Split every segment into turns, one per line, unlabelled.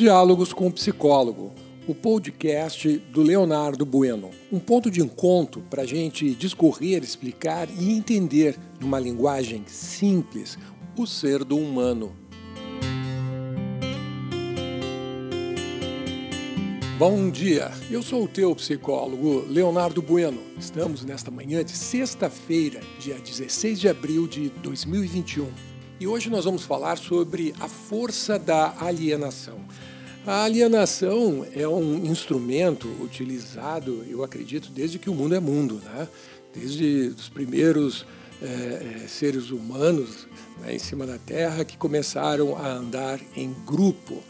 Diálogos com o Psicólogo, o podcast do Leonardo Bueno. Um ponto de encontro para a gente discorrer, explicar e entender, numa linguagem simples, o ser do humano. Bom dia, eu sou o teu psicólogo Leonardo Bueno. Estamos nesta manhã de sexta-feira, dia 16 de abril de 2021. E hoje nós vamos falar sobre a força da alienação. A alienação é um instrumento utilizado, eu acredito, desde que o mundo é mundo, né? desde os primeiros é, seres humanos né, em cima da Terra que começaram a andar em grupo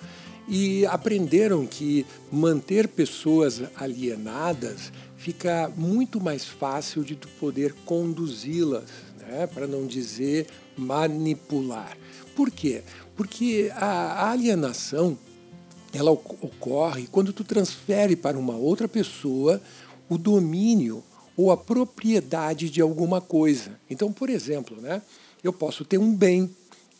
e aprenderam que manter pessoas alienadas fica muito mais fácil de poder conduzi-las, né? para não dizer manipular. Por quê? Porque a alienação ela ocorre quando tu transfere para uma outra pessoa o domínio ou a propriedade de alguma coisa. Então, por exemplo, né, eu posso ter um bem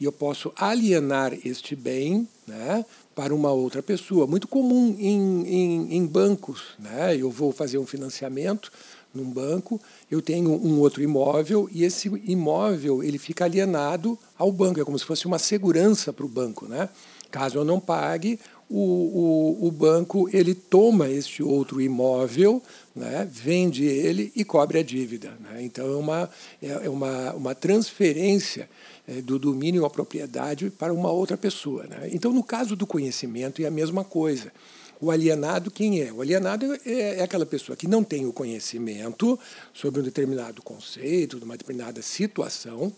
e eu posso alienar este bem né, para uma outra pessoa. Muito comum em, em, em bancos. Né? Eu vou fazer um financiamento num banco, eu tenho um outro imóvel e esse imóvel ele fica alienado ao banco, é como se fosse uma segurança para o banco. Né? Caso eu não pague, o, o, o banco ele toma este outro imóvel, né, vende ele e cobre a dívida. Né? Então é uma, é, é uma, uma transferência é, do domínio à propriedade para uma outra pessoa. Né? Então, no caso do conhecimento, é a mesma coisa. O alienado, quem é? O alienado é, é aquela pessoa que não tem o conhecimento sobre um determinado conceito, de uma determinada situação,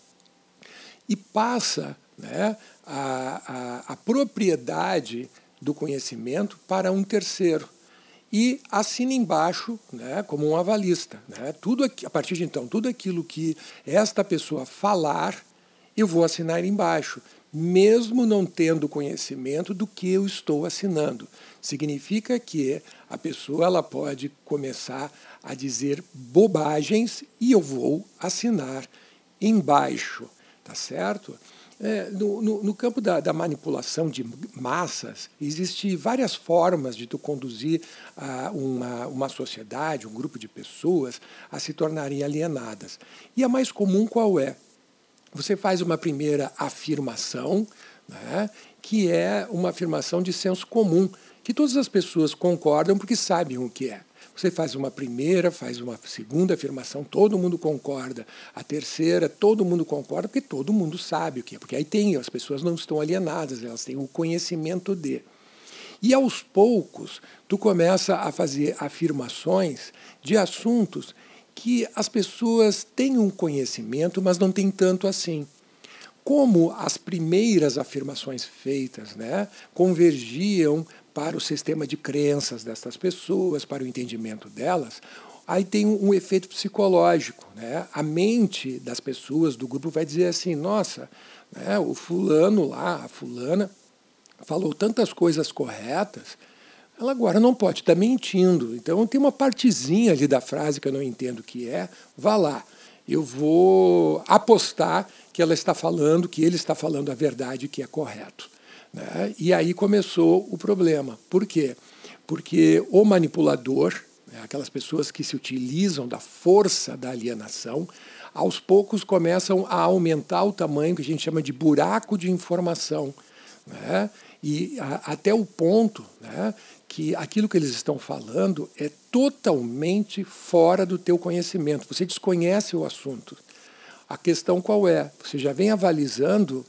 e passa né, a, a, a propriedade do conhecimento para um terceiro. E assina embaixo, né, como um avalista. Né, tudo aqui, a partir de então, tudo aquilo que esta pessoa falar, eu vou assinar embaixo, mesmo não tendo conhecimento do que eu estou assinando. Significa que a pessoa ela pode começar a dizer bobagens e eu vou assinar embaixo, tá certo? É, no, no, no, campo da, da, manipulação de massas, existem várias formas de tu conduzir uh, uma, uma sociedade, um grupo de pessoas a se tornarem alienadas. E a mais comum qual é? Você faz uma primeira afirmação, né, que é uma afirmação de senso comum, que todas as pessoas concordam porque sabem o que é. Você faz uma primeira, faz uma segunda afirmação, todo mundo concorda. A terceira, todo mundo concorda, porque todo mundo sabe o que é. Porque aí tem, as pessoas não estão alienadas, elas têm o conhecimento de. E aos poucos, tu começa a fazer afirmações de assuntos que as pessoas têm um conhecimento, mas não têm tanto assim. Como as primeiras afirmações feitas né, convergiam para o sistema de crenças dessas pessoas, para o entendimento delas, aí tem um efeito psicológico. Né? A mente das pessoas do grupo vai dizer assim: nossa, né, o fulano lá, a fulana, falou tantas coisas corretas, ela agora não pode estar mentindo. Então tem uma partezinha ali da frase que eu não entendo o que é, vá lá. Eu vou apostar que ela está falando, que ele está falando a verdade, que é correto. Né? E aí começou o problema. Por quê? Porque o manipulador, né, aquelas pessoas que se utilizam da força da alienação, aos poucos começam a aumentar o tamanho que a gente chama de buraco de informação. Né? E a, até o ponto né, que aquilo que eles estão falando é totalmente fora do teu conhecimento. Você desconhece o assunto. A questão qual é? Você já vem avalizando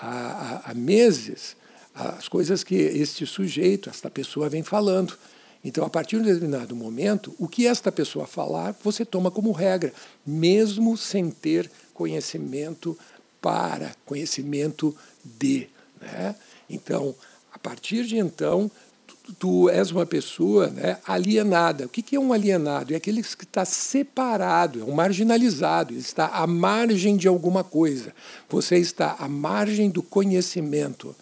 há, há meses as coisas que este sujeito, esta pessoa vem falando. Então, a partir de um determinado momento, o que esta pessoa falar, você toma como regra, mesmo sem ter conhecimento para, conhecimento de. Né? Então, a partir de então, tu, tu és uma pessoa né, alienada. O que, que é um alienado? É aquele que está separado, é um marginalizado, ele está à margem de alguma coisa. Você está à margem do conhecimento.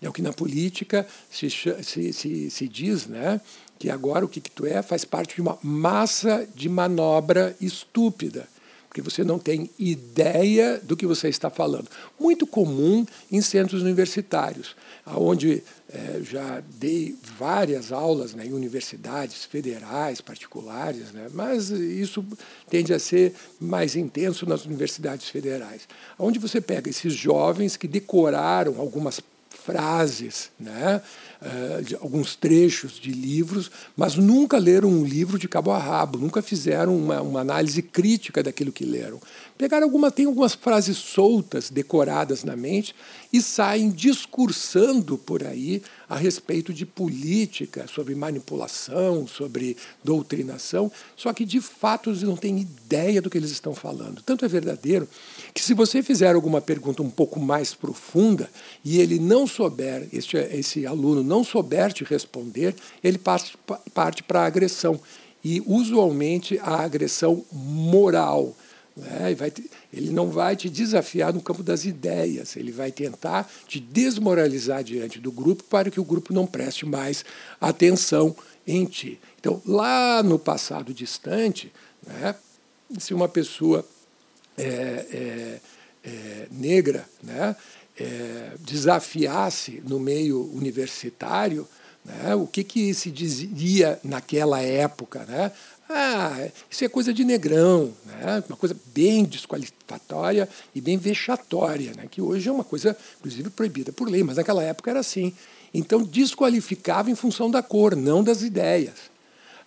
É o que na política se, se, se, se diz, né? que agora o que, que tu é faz parte de uma massa de manobra estúpida. porque você não tem ideia do que você está falando. Muito comum em centros universitários, onde é, já dei várias aulas né, em universidades federais, particulares, né, mas isso tende a ser mais intenso nas universidades federais, onde você pega esses jovens que decoraram algumas frases, né, uh, alguns trechos de livros, mas nunca leram um livro de cabo a rabo, nunca fizeram uma, uma análise crítica daquilo que leram. Pegaram alguma, tem algumas frases soltas, decoradas na mente, e saem discursando por aí a respeito de política, sobre manipulação, sobre doutrinação, só que de fato eles não têm ideia do que eles estão falando. Tanto é verdadeiro que se você fizer alguma pergunta um pouco mais profunda e ele não souber, este, esse aluno não souber te responder, ele parte para a agressão. E usualmente a agressão moral né? Vai te, ele não vai te desafiar no campo das ideias, ele vai tentar te desmoralizar diante do grupo para que o grupo não preste mais atenção em ti. Então, lá no passado distante, né, se uma pessoa é, é, é, negra né, é, desafiasse no meio universitário, né, o que, que se dizia naquela época? Né? Ah, isso é coisa de negrão, né? uma coisa bem desqualificatória e bem vexatória, né? que hoje é uma coisa, inclusive, proibida por lei, mas naquela época era assim. Então, desqualificava em função da cor, não das ideias.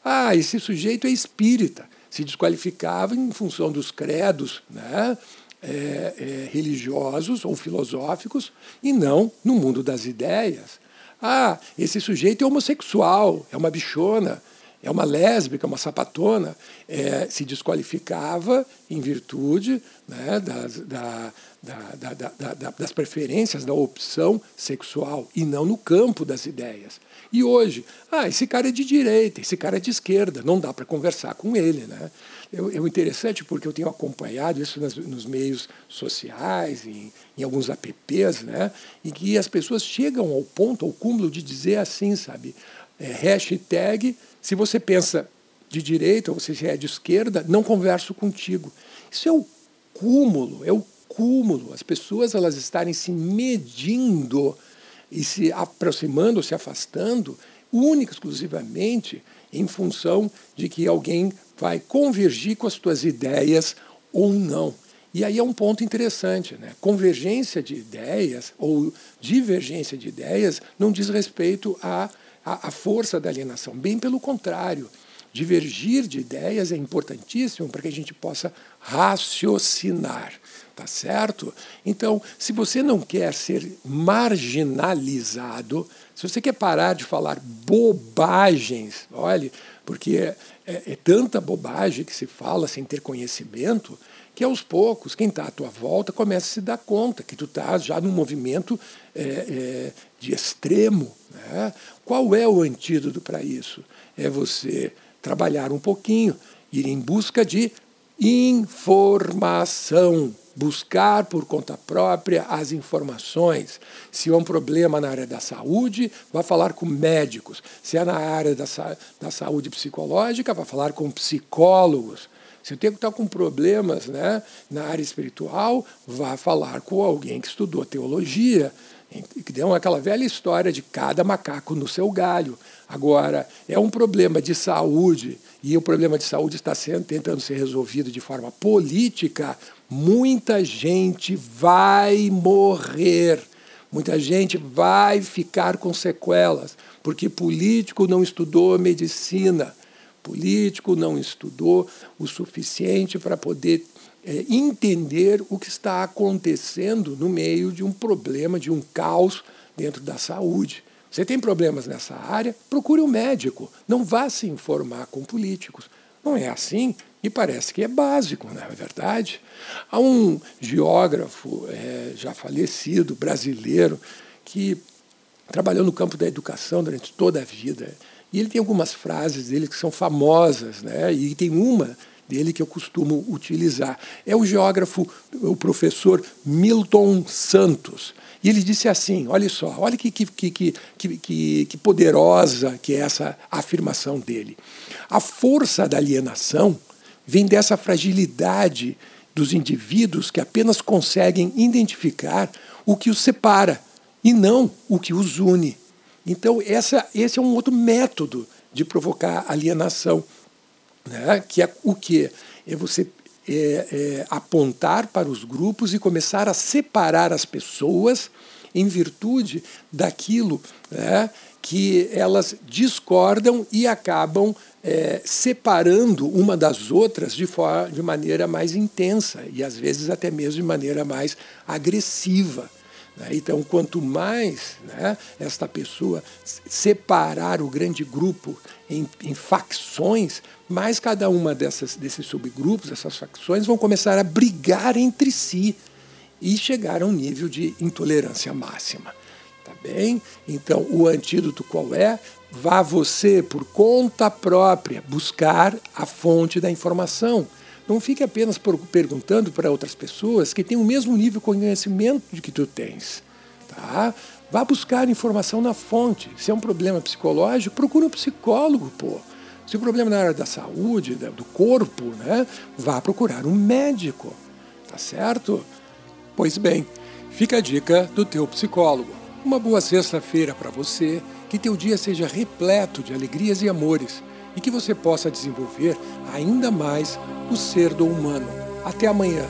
Ah, esse sujeito é espírita. Se desqualificava em função dos credos né? É, é, religiosos ou filosóficos e não no mundo das ideias. Ah, esse sujeito é homossexual, é uma bichona é uma lésbica, uma sapatona, é, se desqualificava em virtude né, das, da, da, da, das preferências, da opção sexual, e não no campo das ideias. E hoje, ah, esse cara é de direita, esse cara é de esquerda, não dá para conversar com ele. Né? É, interessante porque eu tenho acompanhado isso nas, nos meios sociais, em, em alguns apps, né? em que as pessoas chegam ao ponto, ao cúmulo de dizer assim, sabe? É, hashtag se você pensa de direita ou você é de esquerda, não converso contigo. Isso é o cúmulo, é o cúmulo. As pessoas elas estarem se medindo e se aproximando, se afastando, única exclusivamente em função de que alguém vai convergir com as tuas ideias ou não. E aí é um ponto interessante, né? Convergência de ideias ou divergência de ideias não diz respeito a a, a força da alienação. Bem pelo contrário, divergir de ideias é importantíssimo para que a gente possa raciocinar. Tá certo? Então, se você não quer ser marginalizado, se você quer parar de falar bobagens, olhe, porque é, é, é tanta bobagem que se fala sem ter conhecimento, que aos poucos, quem está à tua volta começa a se dar conta que tu estás já num movimento é, é, de extremo. Né? Qual é o antídoto para isso? É você trabalhar um pouquinho, ir em busca de informação, buscar por conta própria as informações. Se há um problema na área da saúde, vá falar com médicos. Se é na área da, da saúde psicológica, vá falar com psicólogos. Se o tempo está com problemas né, na área espiritual, vá falar com alguém que estudou teologia, que deu aquela velha história de cada macaco no seu galho. Agora, é um problema de saúde, e o problema de saúde está sendo, tentando ser resolvido de forma política, muita gente vai morrer. Muita gente vai ficar com sequelas, porque político não estudou medicina político, não estudou o suficiente para poder é, entender o que está acontecendo no meio de um problema, de um caos dentro da saúde. Você tem problemas nessa área? Procure um médico. Não vá se informar com políticos. Não é assim e parece que é básico, não é verdade? Há um geógrafo é, já falecido, brasileiro, que trabalhou no campo da educação durante toda a vida. E ele tem algumas frases dele que são famosas, né? e tem uma dele que eu costumo utilizar. É o geógrafo, o professor Milton Santos. E ele disse assim: olha só, olha que, que, que, que, que poderosa que é essa afirmação dele. A força da alienação vem dessa fragilidade dos indivíduos que apenas conseguem identificar o que os separa e não o que os une. Então, essa, esse é um outro método de provocar alienação, né? que é o que? É você é, é, apontar para os grupos e começar a separar as pessoas em virtude daquilo né, que elas discordam e acabam é, separando uma das outras de, forma, de maneira mais intensa e às vezes até mesmo de maneira mais agressiva. Né? Então, quanto mais né, esta pessoa separar o grande grupo em, em, facções, mais cada uma dessas, desses subgrupos, essas facções, vão começar a brigar entre si e chegar a um nível de intolerância máxima. Tá bem? Então, o antídoto qual é? Vá você, por conta própria, buscar a fonte da informação. Não fique apenas perguntando para outras pessoas que têm o mesmo nível de conhecimento que tu tens. Tá? Vá buscar informação na fonte. Se é um problema psicológico, procure um psicólogo, pô. Se o problema é na área da saúde, do corpo, né? Vá procurar um médico. Tá certo? Pois bem, fica a dica do teu psicólogo. Uma boa sexta-feira para você, que teu dia seja repleto de alegrias e amores e que você possa desenvolver ainda mais o ser do humano. Até amanhã.